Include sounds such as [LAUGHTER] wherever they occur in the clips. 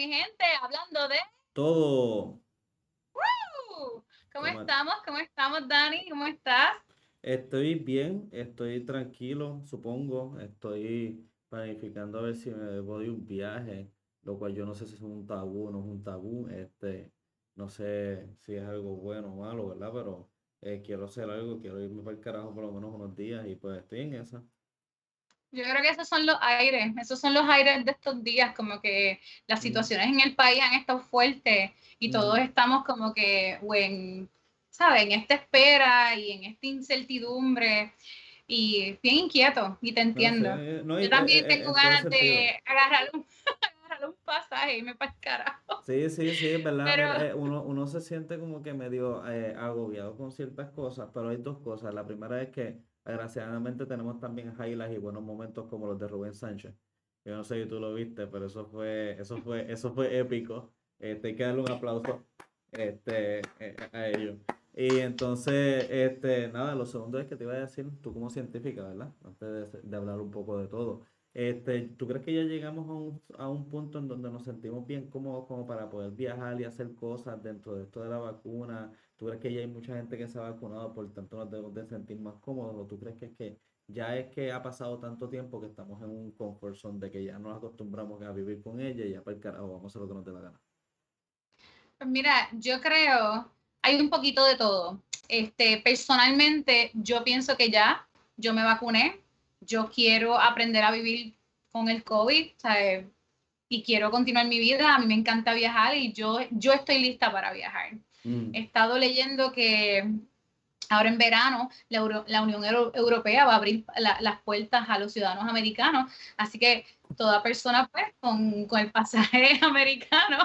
mi gente, hablando de todo. ¿Cómo, ¿Cómo- estamos? ¿Cómo estamos, Dani? ¿Cómo estás? Estoy bien, estoy tranquilo, supongo. Estoy planificando a ver si me voy de un viaje, lo cual yo no sé si es un tabú o no es un tabú. Este, no sé si es algo bueno o malo, ¿verdad? Pero eh, quiero hacer algo, quiero irme para el carajo por lo menos unos días y pues estoy en esa. Yo creo que esos son los aires, esos son los aires de estos días, como que las situaciones en el país han estado fuertes y todos Ujú. estamos como que, en, ¿sabes? En esta espera y en esta incertidumbre y bien inquieto y te No entiendo. sé, no, Yo también eh, eh, tengo en todo ganas de agarrar un, [LAUGHS] agarrar un pasaje y irme para el carajo. Sí, sí, sí, es verdad. Pero- eh, uno, uno se siente como que medio eh, agobiado con ciertas cosas, pero hay dos cosas. La primera es que, desgraciadamente, tenemos también highlights y buenos momentos como los de Rubén Sánchez. Yo no sé si tú lo viste, pero eso fue, eso fue, eso fue épico. Este, hay que darle un aplauso este, eh, a ellos. Y entonces, este, nada, lo segundo es que te iba a decir, tú como científica, ¿verdad? Antes de, de hablar un poco de todo. Este, ¿tú crees que ya llegamos a un, a un punto en donde nos sentimos bien cómodos como para poder viajar y hacer cosas dentro de esto de la vacuna? ¿Tú crees que ya hay mucha gente que se ha vacunado, por tanto nos debemos de sentir más cómodos? ¿O tú crees que es que ya es que ha pasado tanto tiempo que estamos en un comfort zone de que ya nos acostumbramos a vivir con ella y ya para el carajo vamos a hacer lo que nos dé la gana? Pues mira, yo creo, hay un poquito de todo. Este, personalmente, yo pienso que ya, yo me vacuné, yo quiero aprender a vivir con el COVID, y quiero continuar mi vida. A mí me encanta viajar y yo, yo estoy lista para viajar. Mm, He estado leyendo que ahora en verano la, Euro- la Unión Euro- Europea va a abrir la- las puertas a los ciudadanos americanos, así que toda persona pues con, con el pasaje [LAUGHS] americano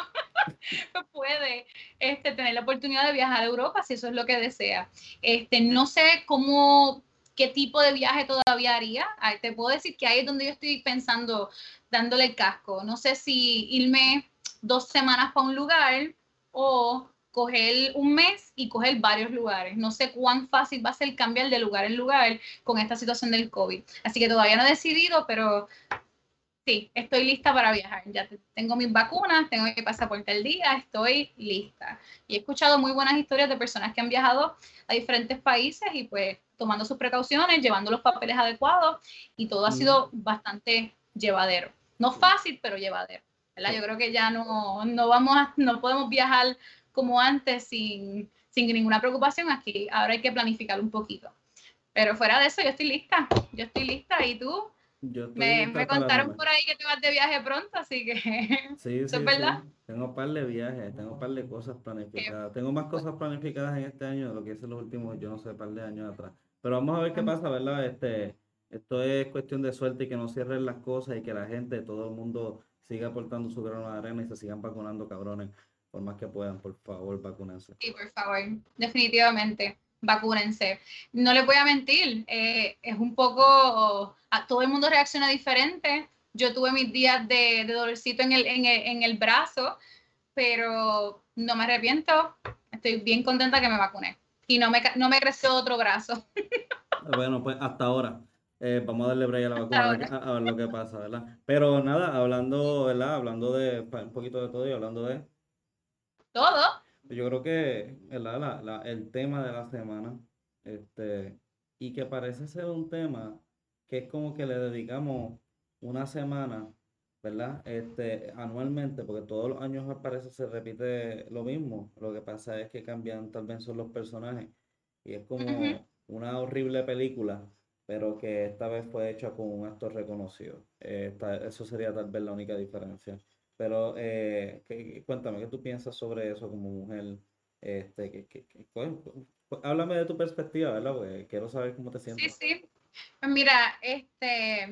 [LAUGHS] puede este, tener la oportunidad de viajar a Europa si eso es lo que desea. Este, no sé cómo, qué tipo de viaje todavía haría. Ah, Te puedo decir que ahí es donde yo estoy pensando, dándole el casco. No sé si irme dos semanas para un lugar o coger un mes y coger varios lugares. No sé cuán fácil va a ser cambiar de lugar en lugar con esta situación del COVID. Así que todavía no he decidido, pero sí, estoy lista para viajar. Ya te- tengo mis vacunas, tengo mi pasaporte al día, estoy lista. Y he escuchado muy buenas historias de personas que han viajado a diferentes países y pues tomando sus precauciones, llevando los papeles adecuados y todo ha Mm. sido bastante llevadero. No fácil, pero llevadero. ¿verdad? Yo creo que ya no, no vamos a, no podemos viajar como antes sin, sin ninguna preocupación aquí. Ahora hay que planificar un poquito. Pero fuera de eso, yo estoy lista. Yo estoy lista. ¿Y tú? Yo estoy Me, me contaron por ahí que te vas de viaje pronto, así que [LAUGHS] Sí, ¿Eso sí, es verdad? sí. Tengo un par de viajes, tengo un par de cosas planificadas. Tengo más cosas planificadas en este año de lo que hice los últimos, yo no sé, par de años atrás. Pero vamos a ver qué pasa, ¿verdad? Este, esto es cuestión de suerte y que no cierren las cosas y que la gente, todo el mundo siga aportando su grano de arena y se sigan vacunando, cabrones, por más que puedan, por favor, vacúnense. Sí, por favor, definitivamente, vacúnense. No les voy a mentir, eh, es un poco, a todo el mundo reacciona diferente. Yo tuve mis días de, de dolorcito en el, en, el, en el brazo, pero no me arrepiento. Estoy bien contenta que me vacuné. Y no me, no me creció otro brazo. [LAUGHS] Bueno, pues hasta ahora. Eh, vamos a darle break a la vacuna a a- ver lo que pasa, ¿verdad? Pero nada, hablando, ¿verdad? Hablando de pa- un poquito de todo y hablando de Todo. Yo creo que. La, la- el tema de la semana, este, y que parece ser un tema que es como que le dedicamos una semana, ¿verdad? Este, anualmente, porque todos los años al parecer se repite lo mismo. Lo que pasa es que cambian tal vez son los personajes. Y es como una horrible película, pero que esta vez fue hecha con un actor reconocido. Eh, esta- eso sería tal vez la única diferencia. Pero eh, ¿qué- cuéntame, ¿qué tú piensas sobre eso como mujer? Este, que, que- que- cu- háblame de tu perspectiva, ¿verdad? Porque quiero saber cómo te Sí, sientes. sí. Pues mira, este,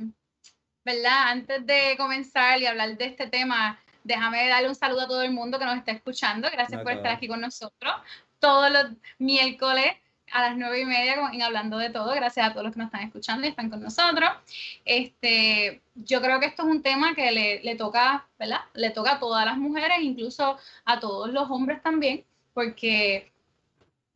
¿verdad? Antes de comenzar y hablar de este tema, déjame darle un saludo a todo el mundo que nos está escuchando. Gracias por estar aquí con nosotros todos los miércoles a las nueve y media en Hablando de Todo. Gracias a todos los que nos están escuchando y están con nosotros. Este, yo creo que esto es un tema que le, le toca, ¿verdad? Le toca a todas las mujeres, incluso a todos los hombres también, porque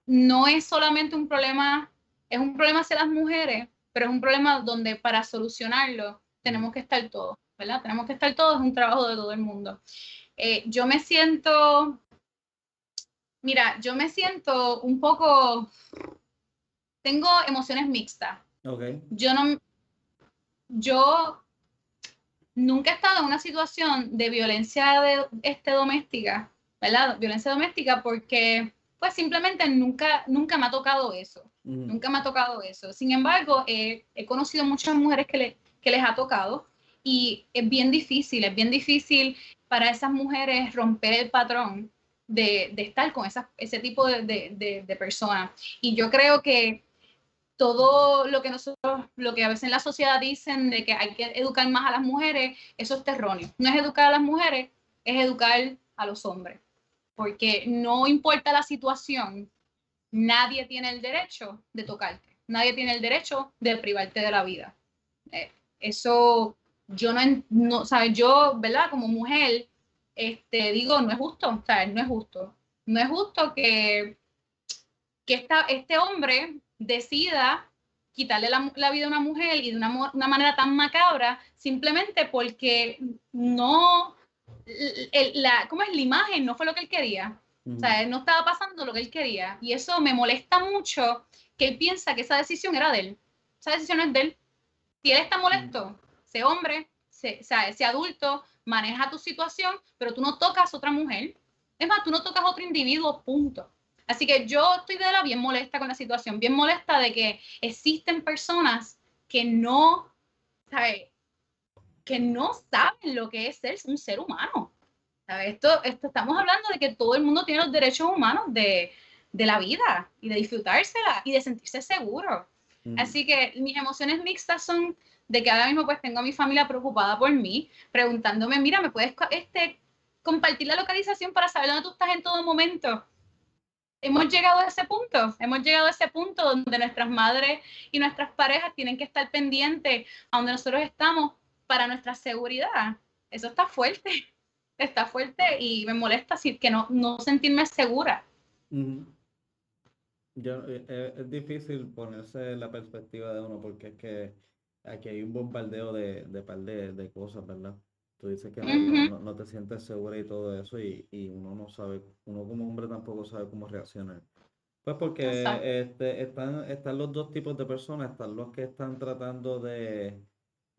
no es solamente un problema, es un problema hacia las mujeres, pero es un problema donde para solucionarlo tenemos que estar todos, ¿verdad? Tenemos que estar todos, es un trabajo de todo el mundo. Eh, yo me siento, mira, yo me siento un poco, tengo emociones mixtas. Ok. Yo no, yo nunca he estado en una situación de violencia de, este, doméstica, ¿verdad? Violencia doméstica porque pues simplemente nunca, nunca me ha tocado eso. Nunca me ha tocado eso. Sin embargo, he conocido muchas mujeres que, le, que les ha tocado y es bien difícil, es bien difícil para esas mujeres romper el patrón de, de estar con esa, ese tipo de, de, de personas. Y yo creo que todo lo que nosotros, lo que a veces en la sociedad dicen de que hay que educar más a las mujeres, eso es terróneo. No es educar a las mujeres, es educar a los hombres. Porque no importa la situación, nadie tiene el derecho de tocarte. Nadie tiene el derecho de privarte de la vida. Eh, eso yo no, no ¿sabes? Yo, ¿verdad? Como mujer, este, digo, no es justo. No es justo. No es justo que, que esta, este hombre decida quitarle la, vida a una mujer y de una, manera tan macabra simplemente porque no, la, ¿cómo es? La imagen no fue lo que él quería. O sea, no estaba pasando lo que él quería. Y eso me molesta mucho que él piensa que esa decisión era de él. Esa decisión es de él. Si él está molesto, sé hombre, o adulto, maneja tu situación, pero tú no tocas a otra mujer. Es más, tú no tocas a otro individuo, punto. Así que yo estoy de la bien molesta con la situación, bien molesta de que existen personas que no, ¿sabes? Que no saben lo que es ser un ser humano. ¿sabes? Esto, esto, estamos hablando de que todo el mundo tiene los derechos humanos de, de la vida y de disfrutársela y de sentirse seguro. Así que mis emociones mixtas son de que ahora mismo pues tengo a mi familia preocupada por mí, preguntándome, mira, ¿me puedes este, compartir la localización para saber dónde tú estás en todo momento? hemos llegado a ese punto, hemos llegado a ese punto donde nuestras madres y nuestras parejas tienen que estar pendientes a donde nosotros estamos para nuestra seguridad. Eso está fuerte, [LAUGHS] está fuerte y me molesta que no, no sentirme segura. Eh, eh, es difícil ponerse la perspectiva de uno porque es que aquí hay un bombardeo de, de par de, de cosas, ¿verdad? Tú dices que no, te sientes segura y todo eso y, uno no sabe, uno como hombre tampoco sabe cómo reaccionar. Pues porque este, están, están los dos tipos de personas, están los que están tratando de,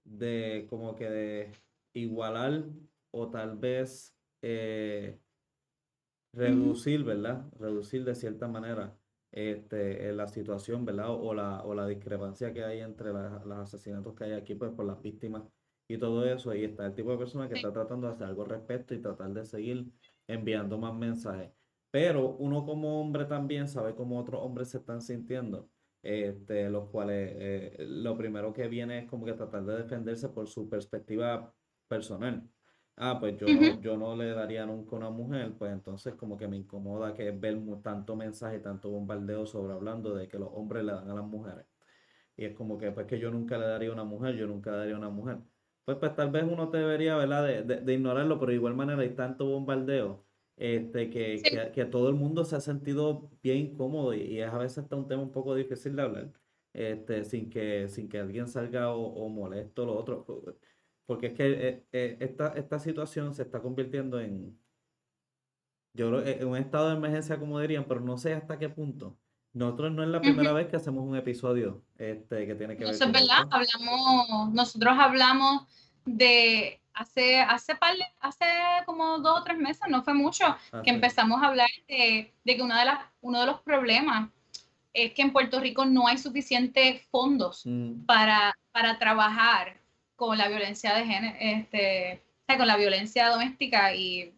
de como que de igualar o tal vez eh, reducir, ¿verdad? Reducir de cierta manera este, la situación, ¿verdad? O, la, o la discrepancia que hay entre los asesinatos que hay aquí, pues por las víctimas y todo eso. Y está el tipo de persona que está tratando de hacer algo al respecto y tratar de seguir enviando más mensajes. Pero uno como hombre también sabe cómo otros hombres se están sintiendo. Este, los cuales eh, lo primero que viene es como que tratar de defenderse por su perspectiva personal. Ah, pues yo, no, yo no le daría nunca a una mujer, pues entonces como que me incomoda que ver tanto mensaje, tanto bombardeo sobre hablando de que los hombres le dan a las mujeres. Y es como que pues que yo nunca le daría a una mujer, yo nunca le daría a una mujer pues, pues tal vez uno debería, ¿verdad?, de, ignorarlo, pero de igual manera hay tanto bombardeo este, que, que, todo el mundo se ha sentido bien incómodo y, es a veces hasta un tema un poco difícil de hablar, este, sin, que, sin que alguien salga o, molesto o lo otro. Porque es que eh, eh, esta, esta situación se está convirtiendo en, yo creo, en un estado de emergencia, como dirían, pero no sé hasta qué punto. Nosotros no es la primera vez que hacemos un episodio este, que tiene que ver Eso es verdad, hablamos, nosotros hablamos de hace, hace, hace como dos o tres meses, no fue mucho, ah, que empezamos a hablar de, que una de las, uno de los problemas es que en Puerto Rico no hay suficientes fondos mm. para, para trabajar con la violencia de género, este, con la violencia doméstica y,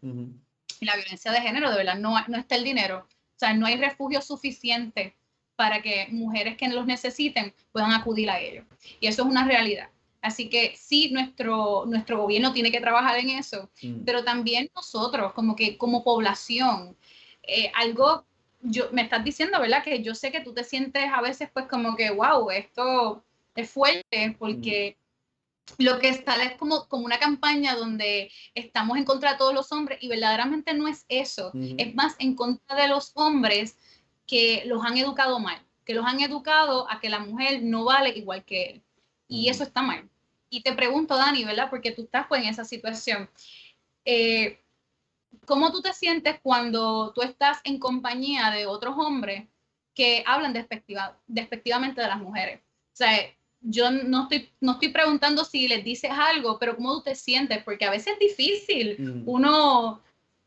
y, la violencia de género, de verdad, no, no está el dinero. O sea, no hay refugio suficiente para que mujeres que los necesiten puedan acudir a ellos. Y eso es una realidad. Así que sí, nuestro, nuestro gobierno tiene que trabajar en eso, mm. pero también nosotros, como que como población, eh, algo, yo, me estás diciendo, ¿verdad? Que yo sé que tú te sientes a veces pues como que, wow, esto es fuerte porque. Lo que está es como, como una campaña donde estamos en contra de todos los hombres y verdaderamente no es eso, es más en contra de los hombres que los han educado mal, que los han educado a que la mujer no vale igual que él. Y eso está mal. Y te pregunto, Dani, ¿verdad? Porque tú estás pues, en esa situación. Eh, ¿cómo tú te sientes cuando tú estás en compañía de otros hombres que hablan despectiva, despectivamente de las mujeres? O sea, yo no estoy, no estoy preguntando si les dices algo, pero cómo tú te sientes, porque a veces es difícil. Mm. Uno,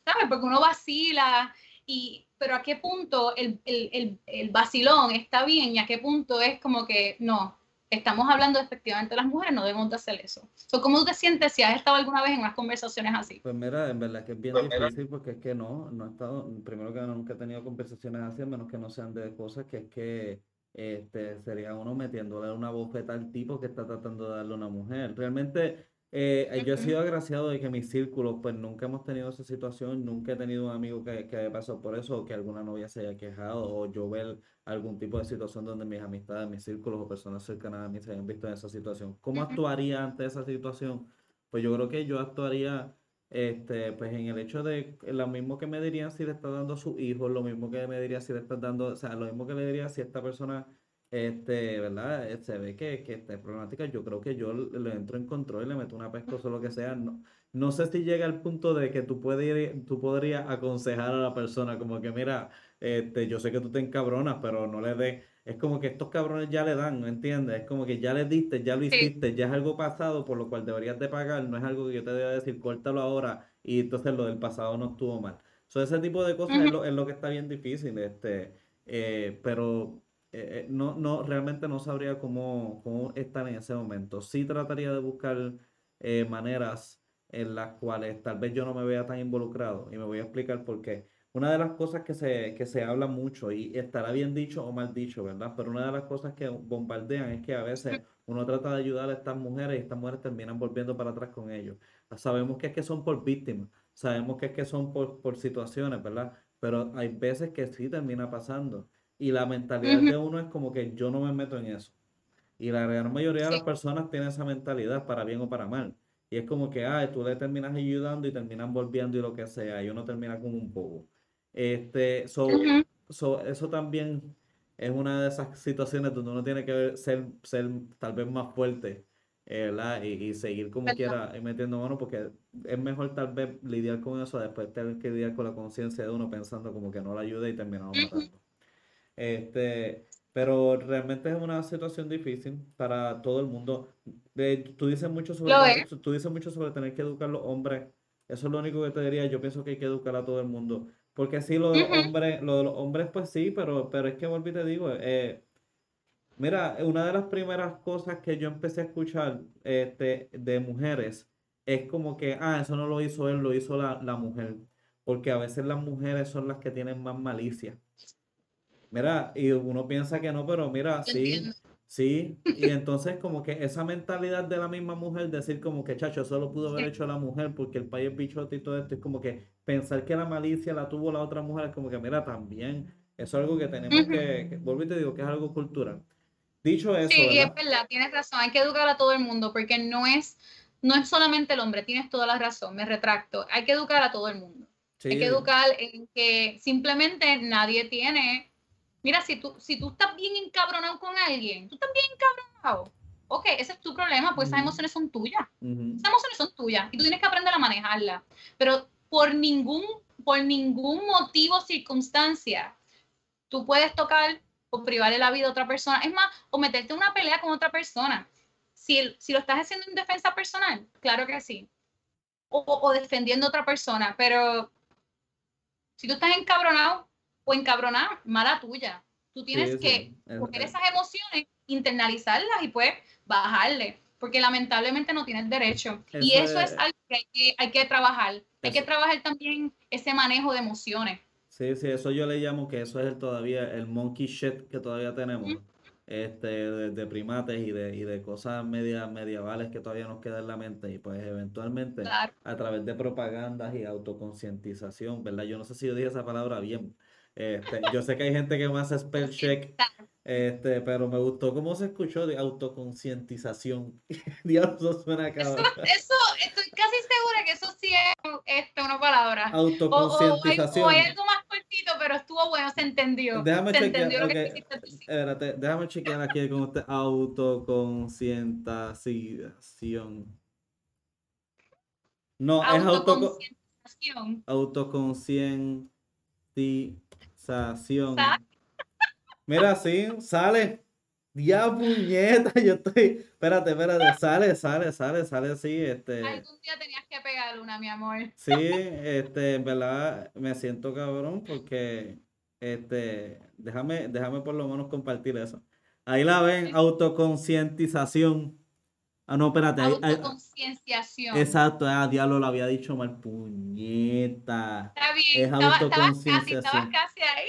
¿sabes? Porque uno vacila, y, pero a qué punto el, el, el, el vacilón está bien y a qué punto es como que no, estamos hablando efectivamente de las mujeres, no debemos de hacer eso. ¿Cómo tú te sientes si has estado alguna vez en unas conversaciones así? Pues mira, en verdad que es bien difícil porque es que no, no he estado, primero que nada, nunca he tenido conversaciones así, a menos que no sean de cosas que es que este, sería uno metiéndole una bofeta al tipo que está tratando de darle a una mujer. Realmente eh, yo he sido agraciado de que mis círculos, pues nunca hemos tenido esa situación, nunca he tenido un amigo que, que haya pasado por eso, o que alguna novia se haya quejado, o yo ver algún tipo de situación donde mis amistades, mis círculos o personas cercanas a mí se hayan visto en esa situación. ¿Cómo actuaría ante esa situación? Pues yo creo que yo actuaría este, pues en el hecho de lo mismo que me dirían si le estás dando a su hijo, lo mismo que me diría si le estás dando, o sea, lo mismo que le diría si esta persona este, ¿verdad? Eh, se ve que, que esta problemática, yo creo que yo le entro en control y le meto una pescosa o lo que sea. No, no sé si llega al punto de que tú, puedes, tú podrías aconsejar a la persona como que, mira, este, yo sé que tú te encabronas, pero no le des... Es como que estos cabrones ya le dan, ¿me entiendes? Es como que ya le diste, ya lo hiciste, ya es algo pasado por lo cual deberías de pagar, no es algo que yo te deba decir, córtalo ahora y entonces lo del pasado no estuvo mal. So, ese tipo de cosas es, lo, es, lo, que está bien difícil, este, eh, pero eh, eh, no, no, realmente no sabría cómo, cómo, estar en ese momento. Sí trataría de buscar eh, maneras en las cuales tal vez yo no me vea tan involucrado y me voy a explicar por qué. Una de las cosas que se, que se habla mucho y estará bien dicho o mal dicho, ¿verdad? Pero una de las cosas que bombardean es que a veces uno trata de ayudar a estas mujeres y estas mujeres terminan volviendo para atrás con ellos. Sabemos que es que son por víctimas, sabemos que es que son por, por situaciones, ¿verdad? Pero hay veces que sí termina pasando. Y la mentalidad de uno es como que yo no me meto en eso. Y la gran mayoría de las personas tienen esa mentalidad, para bien o para mal. Y es como que, ah, tú le terminas ayudando y terminan volviendo y lo que sea, y uno termina como un poco. Este, so, eso también es una de esas situaciones donde uno tiene que ser, ser tal vez más fuerte, eh. Y, y, seguir como quiera metiendo mano, porque es mejor tal vez lidiar con eso después tener que lidiar con la conciencia de uno pensando como que no la ayuda y terminamos matando. Este, pero realmente es una situación difícil para todo el mundo. tú, dices mucho sobre tener, tú dices mucho sobre tener que educar a los hombres. Eso es lo único que te diría. Yo pienso que hay que educar a todo el mundo. Porque sí, lo de los hombres, lo de los hombres, pues sí, pero, pero es que volví te digo, eh, mira, una de las primeras cosas que yo empecé a escuchar este, de mujeres es como que, ah, eso no lo hizo él, lo hizo la, la mujer. Porque a veces las mujeres son las que tienen más malicia. Mira, y uno piensa que no, pero mira, sí, sí. [LAUGHS] Y entonces como que esa mentalidad de la misma mujer, decir como que, chacho, eso lo pudo haber hecho la mujer porque el país es bichote y todo esto, es como que pensar que la malicia la tuvo la otra mujer, es como que, mira, también, eso es algo que tenemos que, que vuelvo y te digo, que es algo cultural. Dicho eso. Sí, es verdad, tienes razón, hay que educar a todo el mundo porque no es, no es solamente el hombre, tienes toda la razón, me retracto, hay que educar a todo el mundo. Hay que educar en que simplemente nadie tiene Mira, si tú, si tú estás bien encabronado con alguien, tú estás bien encabronado. Ok, ese es tu problema, pues esas emociones son tuyas. Esas emociones son tuyas y tú tienes que aprender a manejarlas. Pero por ningún, por ningún motivo, circunstancia, tú puedes tocar o privarle la vida a otra persona. Es más, o meterte en una pelea con otra persona. Si, si lo estás haciendo en defensa personal, claro que sí. O, o defendiendo a otra persona, pero si tú estás encabronado, o encabronar, mala tuya. Tú tienes que coger esas emociones, internalizarlas y pues bajarle, porque lamentablemente no tienes derecho. y eso es, algo que hay, que trabajar. Hay que trabajar también ese manejo de emociones. Sí, sí, eso yo le llamo que eso es el, todavía el monkey shit que todavía tenemos. Este, de, primates y de, y de cosas media, medievales que todavía nos queda en la mente y pues eventualmente a través de propagandas y autoconcientización, ¿verdad? Yo no sé si yo dije esa palabra bien, este, yo sé que hay gente que me hace spell check, este, pero me gustó cómo se escuchó de autoconcientización. [LAUGHS] Dios, eso suena Eso, eso, estoy casi segura que eso sí es este, una palabra. Autoconcientización. O, hay, algo más cortito, pero estuvo bueno, se entendió. Déjame se chequear, entendió okay. Espérate, déjame chequear aquí con usted. Autoconcientización. No, es autoconcientización Autoconcientización. Mira, sí, sale. Ya, puñeta, yo estoy. Espérate, espérate, sale, sale, sale, sale así. Este... Algún día tenías que pegar una, mi amor. Sí, este, en verdad me siento cabrón porque, este, déjame, déjame por lo menos compartir eso. Ahí la ven, autoconcientización. Ah, no, espérate. Autoconcienciación. Exacto, ah, diablo lo había dicho mal, puñeta. Está bien, es autoconcienciación. Estabas casi, casi ahí.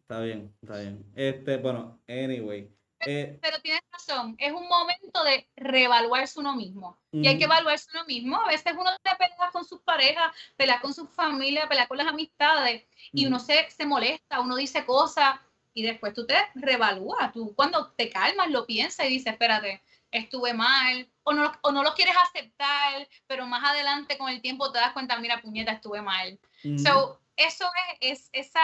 Está bien, está bien. Este, bueno, anyway. Eh, pero tienes razón, es un momento de reevaluarse uno mismo. Y hay que evaluarse uno mismo. A veces uno te pelea con sus parejas, pelea con su familia, pelea con las amistades, y uno se, se molesta, uno dice cosas, y después tú te reevalúas. Tú cuando te calmas lo piensas y dices, espérate, estuve mal, o no, o no lo quieres aceptar, pero más adelante con el tiempo te das cuenta, mira, puñeta, estuve mal. So, eso es, es esa,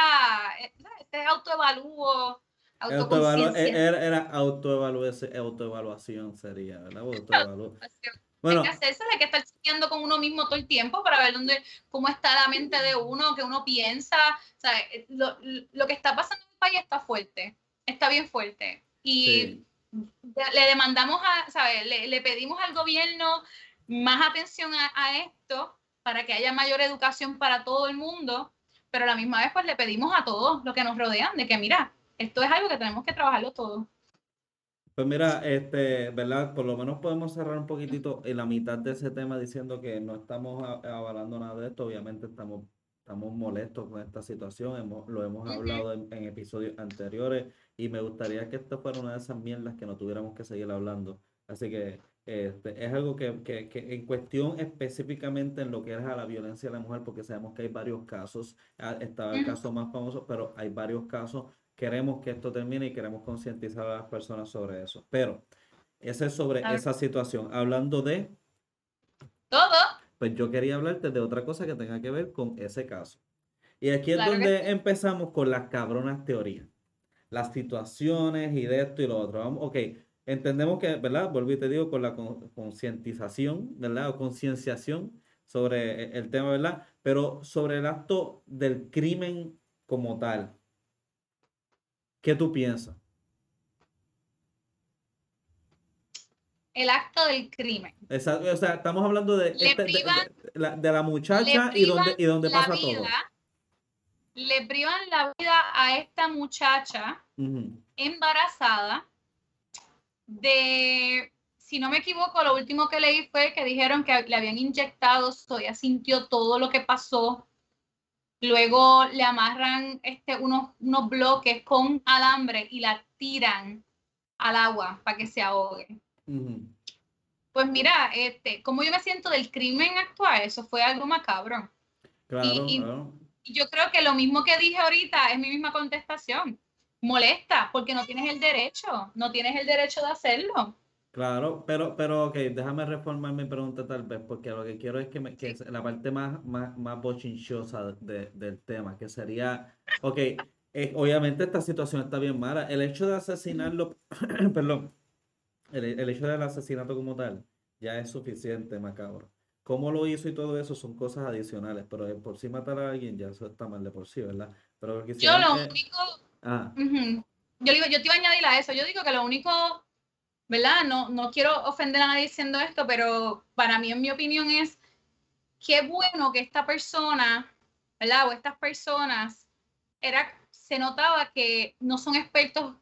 ese autoevalúo. E, era, era autoevaluación, sería, ¿verdad? Bueno, [LAUGHS] hay que hacerse, hay que estar chequeando con uno mismo todo el tiempo para ver dónde, cómo está la mente de uno, que uno piensa. O sea, eh, lo, lo que está pasando en el país está fuerte, está bien fuerte. Y le demandamos a, ¿sabes? Le, le, pedimos al gobierno más atención a, a esto para que haya mayor educación para todo el mundo pero a la misma vez pues le pedimos a todos los que nos rodean de que mira, esto es algo que tenemos que trabajarlo todo. Pues mira, este, ¿verdad? Por lo menos podemos cerrar un poquitito en la mitad de ese tema diciendo que no estamos avalando nada de esto. Obviamente estamos, estamos molestos con esta situación. Hemos, lo hemos hablado en, en, episodios anteriores y me gustaría que esto fuera una de esas mierdas que no tuviéramos que seguir hablando. Así que este, es algo que, que, que, en cuestión específicamente en lo que es a la violencia de la mujer, porque sabemos que hay varios casos, ah, estaba el caso más famoso, pero hay varios casos, queremos que esto termine y queremos concientizar a las personas sobre eso. Pero ese es sobre esa situación. Hablando de... Todo. Pues yo quería hablarte de otra cosa que tenga que ver con ese caso. Y aquí es donde empezamos con las cabronas teorías. Las situaciones y de esto y lo otro. Vamos, ok, entendemos que, ¿verdad? Y te digo, con la concientización, ¿verdad? O concienciación sobre e-, el tema, ¿verdad? Pero sobre el acto del crimen como tal, ¿qué tú piensas? El acto del crimen. o sea, estamos hablando de, este, de, la, muchacha y dónde, y dónde pasa todo. Le privan la vida a esta muchacha embarazada de, si no me equivoco, lo último que leí fue que dijeron que le habían inyectado, Soya sintió todo lo que pasó. Luego le amarran este, unos, unos bloques con alambre y la tiran al agua para que se ahogue. Pues mira, este, como yo me siento del crimen actual, eso fue algo macabro. y, yo creo que lo mismo que dije ahorita es mi misma contestación molesta porque no tienes el derecho, no tienes el derecho de hacerlo. Claro, pero, pero ok, déjame reformar mi pregunta tal vez, porque lo que quiero es que, me, que la parte más, más, más bochinchosa de, del tema, que sería, ok, eh, obviamente esta situación está bien mala, el hecho de asesinarlo, [CLEARS THROAT] perdón, el, el, hecho del asesinato como tal, ya es suficiente, macabro. Cómo lo hizo y todo eso son cosas adicionales, pero por sí matar a alguien ya eso está mal de por sí, ¿verdad? Pero Yo lo único Ah. Yo digo, yo te iba a añadir a eso. Yo digo que lo único, ¿verdad? No, no quiero ofender a nadie diciendo esto, pero para mí, en mi opinión, es qué bueno que esta persona, ¿verdad? O estas personas, era, se notaba que no son expertos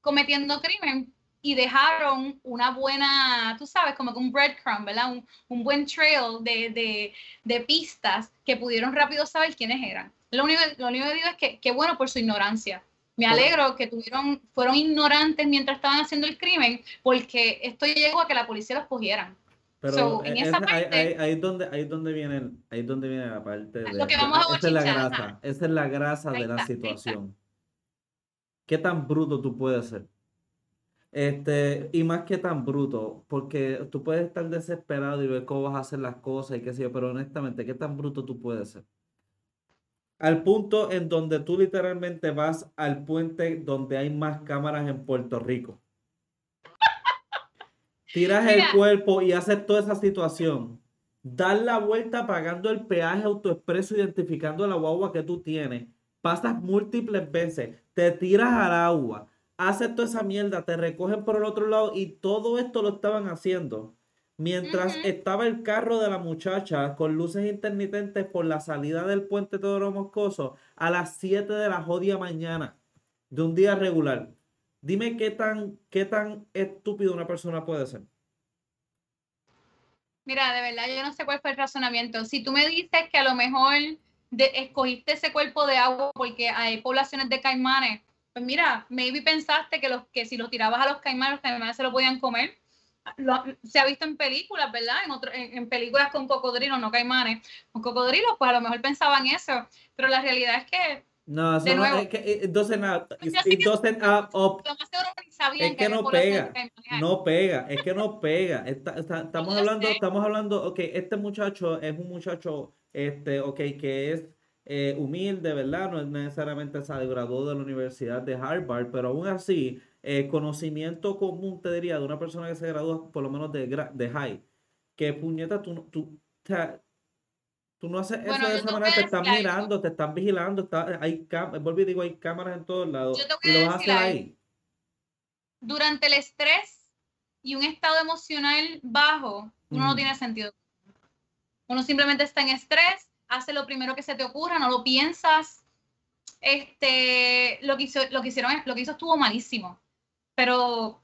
cometiendo crimen y dejaron una buena, tú sabes, como que un breadcrumb, ¿verdad? Un, un buen trail de, de, de, pistas que pudieron rápido saber quiénes eran. Lo único, lo único que digo es que qué bueno por su ignorancia. Me alegro que tuvieron, fueron ignorantes mientras estaban haciendo el crimen, porque esto llegó a que la policía los cogiera. Pero en esa parte, ahí, es donde, ahí, donde viene, ahí donde viene la parte de... Lo que vamos a esa es la grasa, esa es la grasa de la situación. ¿Qué tan bruto tú puedes ser? Este, y más que tan bruto, porque tú puedes estar desesperado y ver cómo vas a hacer las cosas y qué sé yo, pero honestamente, ¿qué tan bruto tú puedes ser? al punto en donde tú literalmente vas al puente donde hay más cámaras en Puerto Rico. Tiras el cuerpo y haces toda esa situación. dar la vuelta pagando el peaje autoexpreso, identificando la guagua que tú tienes, pasas múltiples veces, te tiras al agua, haces toda esa mierda, te recogen por el otro lado y todo esto lo estaban haciendo mientras estaba el carro de la muchacha con luces intermitentes por la salida del puente Teodoro Moscoso a las 7 de la jodida mañana de un día regular. Dime qué tan, qué tan estúpido una persona puede ser. Mira, de verdad, yo no sé cuál fue el razonamiento. Si tú me dices que a lo mejor escogiste ese cuerpo de agua porque hay poblaciones de caimanes, pues mira, maybe pensaste que, los, que si los tirabas a los caimanes, los caimanes se lo podían comer. se ha visto en películas, ¿verdad? En, en, películas con cocodrilos, no caimanes, con cocodrilos, pues a lo mejor pensaban eso, pero la realidad es que no, eso no, es que eh, entonces nada, entonces es que no pega, no pega, es que no pega. estamos hablando, estamos hablando, ok, este muchacho es un muchacho, este, ok, que es eh, humilde, ¿verdad? No es necesariamente se graduó de la Universidad de Harvard, pero aún así, eh, conocimiento común te diría de una persona que se graduó por lo menos de, de high, que puñeta, tú, tú, Tú no haces eso de esa manera, te están mirando, te están vigilando, está, hay, vuelvo y digo, hay cámaras en todos lados. y lo vas a hacer ahí. Durante el estrés y un estado emocional bajo, uno no tiene sentido. Uno simplemente está en estrés, hace lo primero que se te ocurra, no lo piensas. Este, lo que, hizo, lo que hicieron, lo que hizo estuvo malísimo. Pero,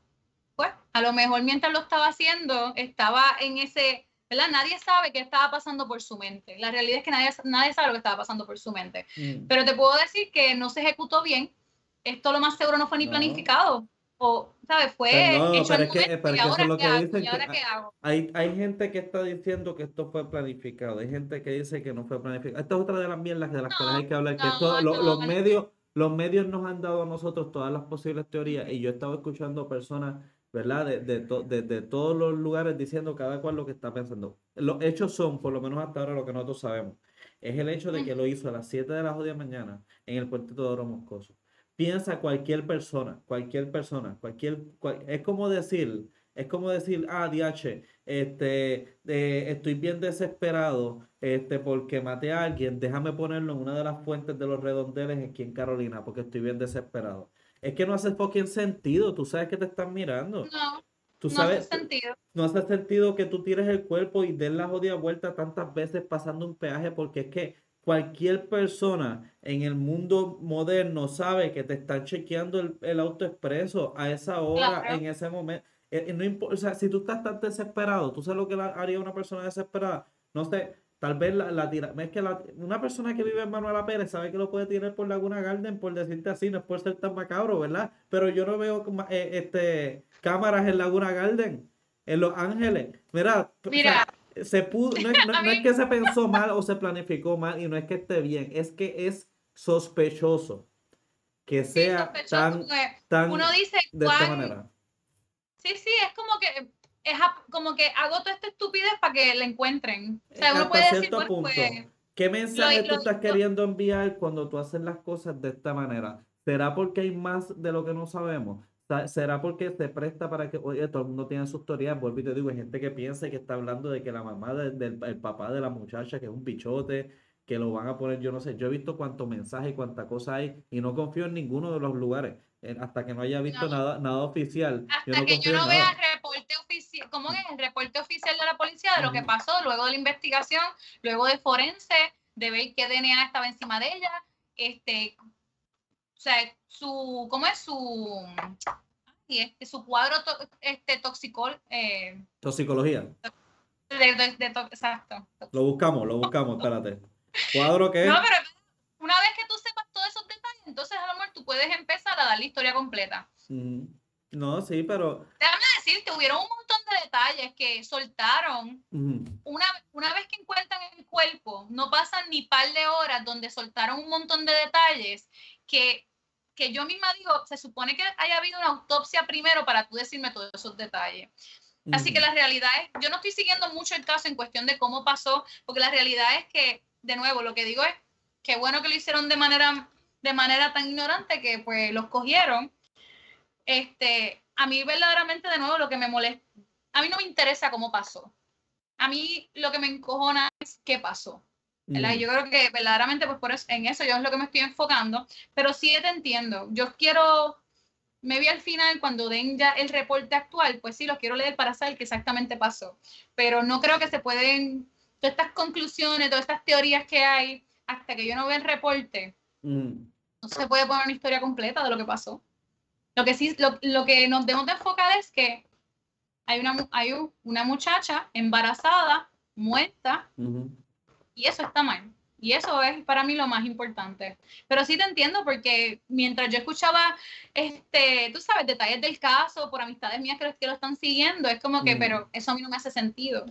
pues, a lo mejor mientras lo estaba haciendo, estaba en ese ¿verdad? Nadie sabe qué estaba pasando por su mente. La realidad es que nadie, nadie sabe lo que estaba pasando por su mente. Mm. Pero te puedo decir que no se ejecutó bien. Esto lo más seguro no fue ni planificado. O, ¿sabes? Fue pero no, pero es que, pero eso es lo que dicen. Que hay, hay gente que está diciendo que esto fue planificado. Hay gente que dice que no fue planificado. Esta es otra de las mierdas de las que hay que hablar. Que los, medios, los medios nos han dado a nosotros todas las posibles teorías. Y yo he estado escuchando personas ¿verdad? De, de, de, todos los lugares diciendo cada cual lo que está pensando. Los hechos son, por lo menos hasta ahora, lo que nosotros sabemos. Es el hecho de que lo hizo a las 7 de la jodida mañana en el puente Teodoro Moscoso. Piensa cualquier persona, cualquier persona, cualquier, es como decir, es como decir, ah, DH, este, eh, estoy bien desesperado este, porque maté a alguien, déjame ponerlo en una de las fuentes de los redondeles aquí en Carolina, porque estoy bien desesperado. Es que no hace fucking sentido. Tú sabes que te están mirando. No. Tú sabes, no hace sentido. No hace sentido que tú tires el cuerpo y des la jodida vuelta tantas veces pasando un peaje, porque es que cualquier persona en el mundo moderno sabe que te están chequeando el, auto expreso a esa hora, en ese momento. Eh, eh, no o sea, si tú estás tan desesperado, tú sabes lo que haría una persona desesperada. No sé, Tal vez la, la tira, es que una persona que vive en Manuela Pérez sabe que lo puede tirar por Laguna Garden, por decirte así, no es por ser tan macabro, ¿verdad? Pero yo no veo eh, este, cámaras en Laguna Garden, en Los Ángeles. Mira, se pudo, no, es, que se pensó mal o se planificó mal y no es que esté bien, es que es sospechoso que sea tan, tan uno dice de esta manera. Sí, sí, es como que es como que hago toda esta estupidez para que la encuentren. O sea, uno puede decir, pues, punto. ¿Qué mensaje tú estás queriendo enviar cuando tú haces las cosas de esta manera? ¿Será porque hay más de lo que no sabemos? ¿Será porque se presta para que, oye, todo el mundo tiene sus teorías? Vuelvo y te digo, hay gente que piensa que está hablando de que la mamá del el papá de la muchacha, que es un bichote, que lo van a poner, yo no sé, yo he visto cuánto mensaje y cuánta cosa hay y no confío en ninguno de los lugares hasta que no haya visto nada, nada oficial. Hasta que yo no vea el reporte oficial, ¿cómo es? El reporte oficial de la policía de lo que pasó luego de la investigación, luego de forense, de ver qué DNA estaba encima de ella, este, sea, su, ¿cómo es su, este, su cuadro este, toxicol, eh, toxicología. exacto. Lo buscamos, lo buscamos, espérate. ¿Cuadro qué? No, pero una vez que tú sepas todos esos detalles, entonces a lo mejor tú puedes empezar a dar la historia completa. No, sí, pero... Déjame decirte, hubieron un montón de detalles que soltaron. una, una vez que encuentran el cuerpo, no pasan ni par de horas donde soltaron un montón de detalles que, que yo misma digo, se supone que haya habido una autopsia primero para tú decirme todos esos detalles. Así que la realidad es, yo no estoy siguiendo mucho el caso en cuestión de cómo pasó, porque la realidad es que, de nuevo, lo que digo es, qué bueno que lo hicieron de manera, de manera tan ignorante que pues los cogieron. Este, a mí verdaderamente de nuevo lo que me molesta, a mí no me interesa cómo pasó. a mí lo que me encojona es qué pasó. ¿Verdad? Mm. Yo creo que verdaderamente, pues por eso, en eso yo es lo que me estoy enfocando, pero sí te entiendo. Yo quiero, me vi al final cuando den ya el reporte actual, pues sí, lo quiero leer para saber qué exactamente pasó, pero no creo que se pueden, todas estas conclusiones, todas estas teorías que hay, hasta que yo no vea el reporte, Mm. no se puede poner una historia completa de lo que pasó. Lo que sí, lo, lo que nos debemos de enfocar es que hay una, hay un- una muchacha embarazada, muerta. Y eso está mal. Y eso es para mí lo más importante. Pero sí te entiendo porque mientras yo escuchaba, este, tú sabes, detalles del caso por amistades mías que, lo- que lo están siguiendo, es como que, Mm. pero eso a mí no me hace sentido.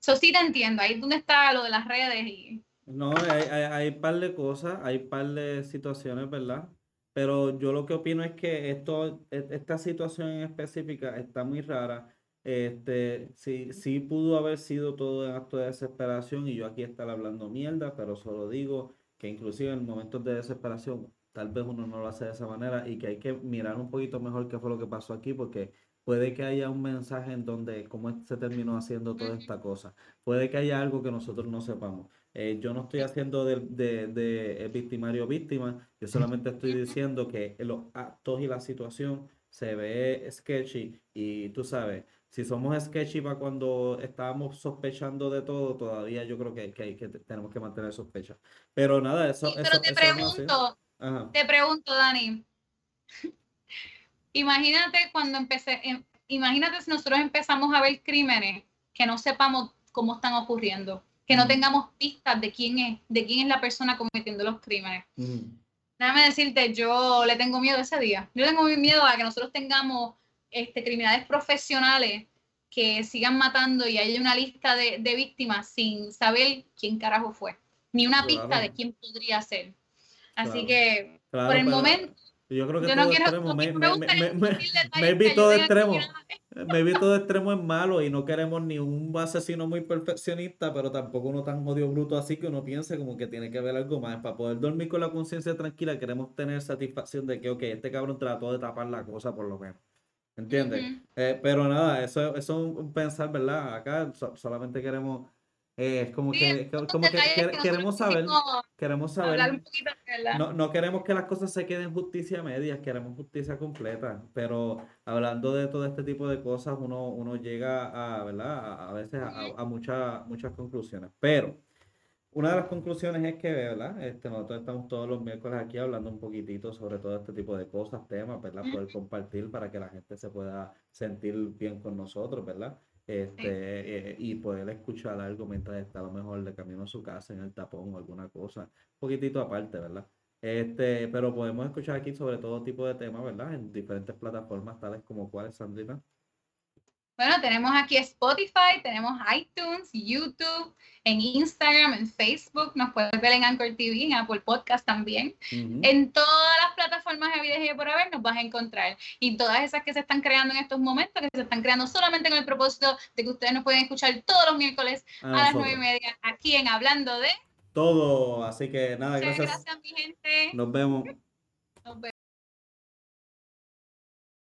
Eso sí te entiendo, ahí es donde está lo de las redes y... No, hay, hay, hay par de cosas, hay par de situaciones, ¿verdad? Pero yo lo que opino es que esto, e- esta situación en específica está muy rara. Este, sí, sí pudo haber sido todo en acto de desesperación y yo aquí estar hablando mierda, pero solo digo que inclusive en momentos de desesperación tal vez uno no lo hace de esa manera y que hay que mirar un poquito mejor qué fue lo que pasó aquí porque puede que haya un mensaje en donde cómo se terminó haciendo toda esta cosa. Puede que haya algo que nosotros no sepamos. Eh, yo no estoy haciendo de, de, de victimario víctima, yo solamente estoy diciendo que los actos y la situación se ve sketchy y tú sabes, si somos sketchy para cuando estábamos sospechando de todo, todavía yo creo que, que, tenemos que mantener sospecha. Pero nada, eso, Sí, pero eso, te eso pregunto, te pregunto, Dani, [LAUGHS] imagínate cuando empecé, em- imagínate si nosotros empezamos a ver crímenes que no sepamos cómo están ocurriendo, que no tengamos pistas de quién es, de quién es la persona cometiendo los crímenes. Ujú. Déjame decirte, yo le tengo miedo ese día. Yo tengo miedo a que nosotros tengamos este, criminales profesionales que sigan matando y haya una lista de, de víctimas sin saber quién carajo fue, ni una pista de quién podría ser. Así Claro. que, Claro, por el momento, yo creo que yo todo no quiero, extremo, me, me, me, me, vi todo extremo. Me vi todo extremo es malo y no queremos ni un asesino muy perfeccionista, pero tampoco uno tan odio bruto así que uno piense como que tiene que haber algo más. Para poder dormir con la conciencia tranquila, queremos tener satisfacción de que, ok, este cabrón trató de tapar la cosa por lo menos. ¿Entiendes? Ujú. Eh, pero nada, eso, eso es un pensar, ¿verdad? Acá so- solamente queremos, eh, es como Sí, que, como que que queremos saber, queremos saber un poquito, no, no queremos que las cosas se queden justicia a medias, queremos justicia completa, pero hablando de todo este tipo de cosas, uno, uno llega a, ¿verdad? A, a veces a, a muchas, muchas conclusiones. Pero una de las conclusiones es que, ¿verdad? Este, nosotros estamos todos los miércoles aquí hablando un poquitito sobre todo este tipo de cosas, temas, ¿verdad? Poder compartir para que la gente se pueda sentir bien con nosotros, ¿verdad? Este, eh, y poder escuchar algo mientras está a lo mejor de camino a su casa, en el tapón o alguna cosa, un poquitito aparte, ¿verdad? Este, pero podemos escuchar aquí sobre todo tipo de temas, ¿verdad? En diferentes plataformas, tales como cuáles, Sandrina. Bueno, tenemos aquí Spotify, tenemos iTunes, YouTube, en Instagram, en Facebook, nos puedes ver en Anchor TV, en Apple Podcast también. En todas las plataformas de vida y por haber nos vas a encontrar. Y todas esas que se están creando en estos momentos, que se están creando solamente con el propósito de que ustedes nos pueden escuchar todos los miércoles A a las nueve y media aquí en Hablando de. Todo, así que nada, Muchas gracias. gracias, mi gente. Nos vemos. Nos vemos.